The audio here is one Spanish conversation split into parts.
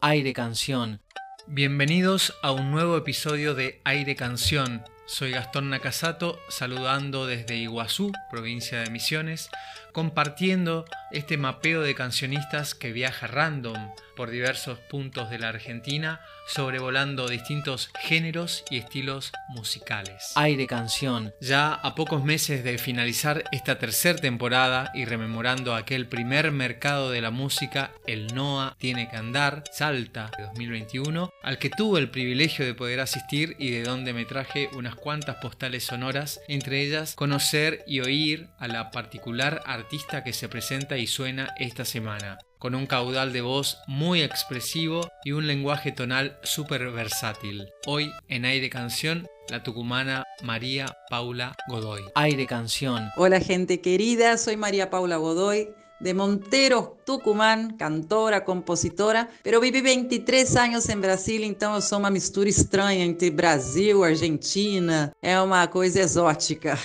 Aire Canción. Bienvenidos a un nuevo episodio de Aire Canción. Soy Gastón Nakasato, saludando desde Iguazú, provincia de Misiones, compartiendo este mapeo de cancionistas que viaja random por diversos puntos de la Argentina, sobrevolando distintos géneros y estilos musicales. Aire Canción. Ya a pocos meses de finalizar esta tercera temporada y rememorando aquel primer mercado de la música, el NOA Tiene que Andar, Salta, de 2021, al que tuve el privilegio de poder asistir y de donde me traje unas cuantas postales sonoras, entre ellas conocer y oír a la particular artista que se presenta y suena esta semana, con un caudal de voz muy expresivo y un lenguaje tonal súper versátil. Hoy en Aire Canción, la tucumana María Paula Godoy. Aire Canción. Hola gente querida, soy María Paula Godoy de Monteros, Tucumán, cantora, compositora, pero viví 23 anos em Brasília, então eu sou uma mistura estranha entre Brasil, Argentina, é uma coisa exótica.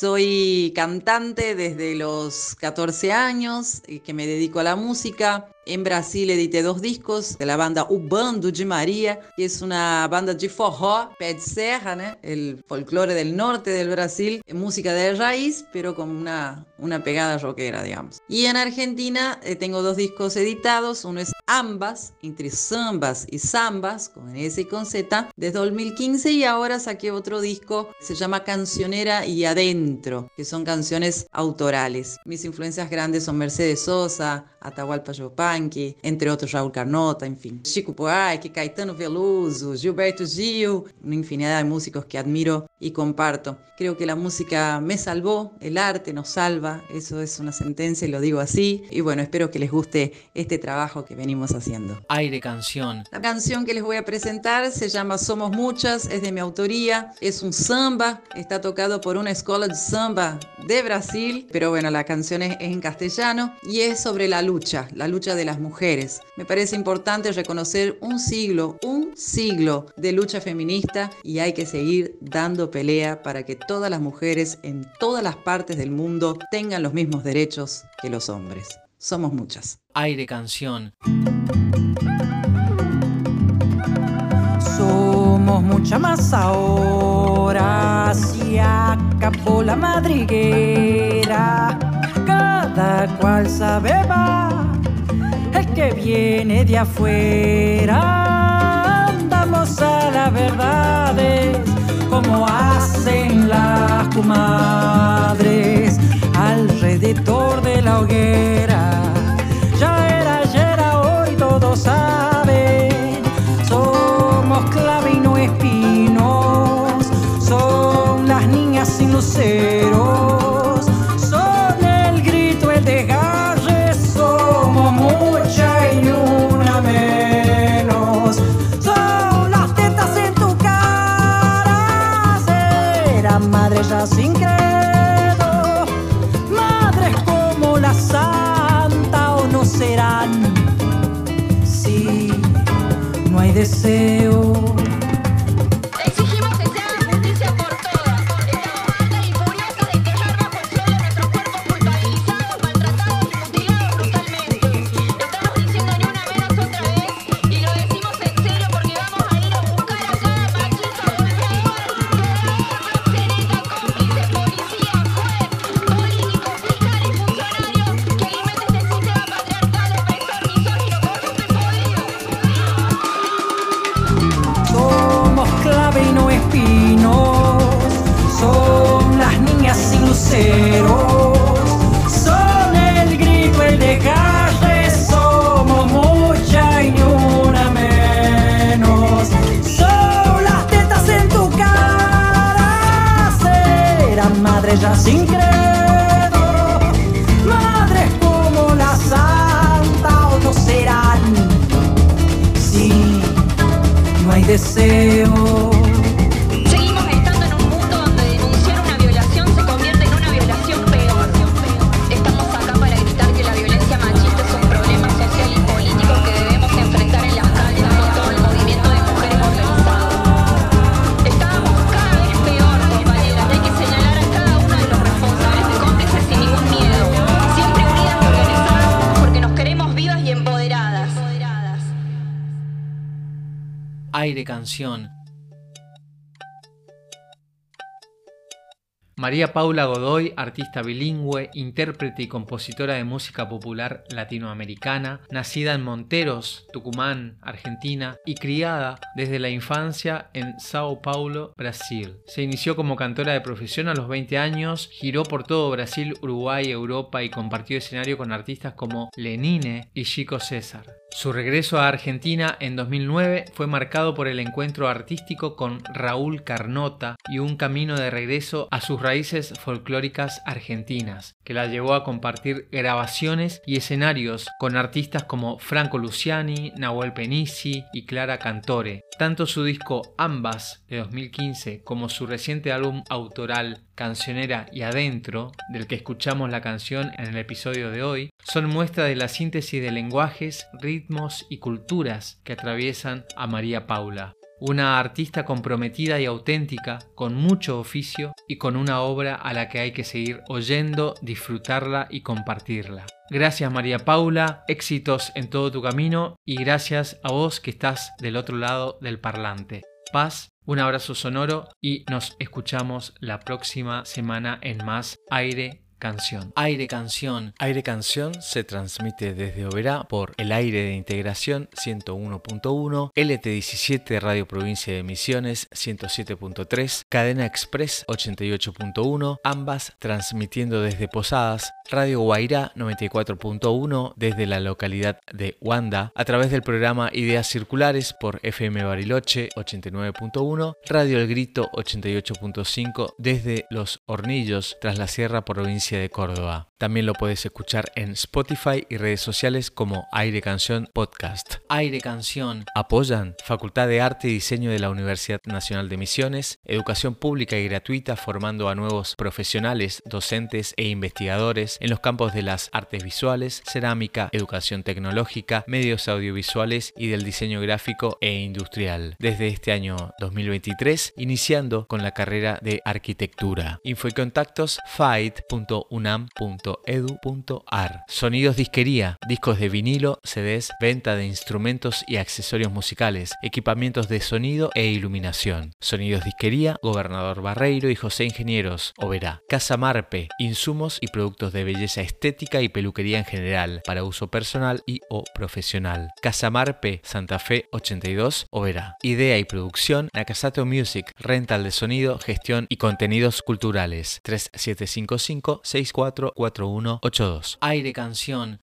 Soy cantante desde los 14 años, y que me dedico a la música. En Brasil edité dos discos de la banda Ubando de María, que es una banda de forró, pé de serra, el folclore del norte del Brasil, música de raíz, pero con una, una pegada rockera, digamos. Y en Argentina eh, tengo dos discos editados, uno es Ambas, entre zambas y zambas, con S y con Z, desde 2015 y ahora saqué otro disco, se llama Cancionera y Adentro, que son canciones autorales. Mis influencias grandes son Mercedes Sosa, Atahualpa Yupanqui, entre outros Raul Carnota, enfim. Chico Buarque, Caetano Veloso, Gilberto Gil, una infinidad de músicos que admiro y comparto. Creo que la música me salvó, el arte nos salva, eso es una sentencia y lo digo así. Y bueno, espero que les guste este trabajo que venimos haciendo. Aire Canción. La canción que les voy a presentar se llama Somos Muchas, es de mi autoría, es un samba, está tocado por una escuela de samba de Brasil, pero bueno, la canción es en castellano y es sobre la lucha, la lucha de las mujeres. Me parece importante reconocer un siglo, un siglo de lucha feminista y hay que seguir dando pelea para que todas las mujeres en todas las partes del mundo tengan los mismos derechos que los hombres. Somos muchas. Aire canción. Somos mucha más ahora, si acabó la madriguera cada cual sabe más. El que viene de afuera, andamos a la verdad, como hacen las comadres alrededor de la hoguera. No hay aconteceu. Aire Canción. María Paula Godoy, artista bilingüe, intérprete y compositora de música popular latinoamericana, nacida en Monteros, Tucumán, Argentina, y criada desde la infancia en Sao Paulo, Brasil. Se inició como cantora de profesión a los 20 años, giró por todo Brasil, Uruguay, Europa y compartió escenario con artistas como Lenine y Chico César. Su regreso a Argentina en 2009 fue marcado por el encuentro artístico con Raúl Carnota y un camino de regreso a sus raíces folclóricas argentinas, que la llevó a compartir grabaciones y escenarios con artistas como Franco Luciani, Nahuel Penisi y Clara Cantore. Tanto su disco Ambas de 2015 como su reciente álbum autoral Cancionera y Adentro, del que escuchamos la canción en el episodio de hoy, son muestra de la síntesis de lenguajes, ritmos y culturas que atraviesan a María Paula una artista comprometida y auténtica, con mucho oficio y con una obra a la que hay que seguir oyendo, disfrutarla y compartirla. Gracias María Paula, éxitos en todo tu camino y gracias a vos que estás del otro lado del parlante. Paz, un abrazo sonoro y nos escuchamos la próxima semana en más aire Canción. Aire Canción. Aire Canción se transmite desde Oberá por el aire de integración 101.1, LT17 Radio Provincia de Misiones 107.3, Cadena Express 88.1, ambas transmitiendo desde Posadas, Radio Guairá 94.1 desde la localidad de Huanda, a través del programa Ideas Circulares por FM Bariloche 89.1, Radio El Grito 88.5 desde Los Hornillos, tras la Sierra Provincia de Córdoba. También lo puedes escuchar en Spotify y redes sociales como Aire Canción Podcast. Aire Canción. Apoyan Facultad de Arte y Diseño de la Universidad Nacional de Misiones, educación pública y gratuita formando a nuevos profesionales, docentes e investigadores en los campos de las artes visuales, cerámica, educación tecnológica, medios audiovisuales y del diseño gráfico e industrial. Desde este año 2023, iniciando con la carrera de arquitectura. Info y contactos fight.com unam.edu.ar. Sonidos Disquería, discos de vinilo, CDs, venta de instrumentos y accesorios musicales, equipamientos de sonido e iluminación. Sonidos Disquería, Gobernador Barreiro y José Ingenieros, Oberá. Casa Marpe, insumos y productos de belleza estética y peluquería en general, para uso personal y o profesional. Casa Marpe, Santa Fe 82, Oberá. Idea y producción, Nakasato Music, rental de sonido, gestión y contenidos culturales. 3755 644182. Aire Canción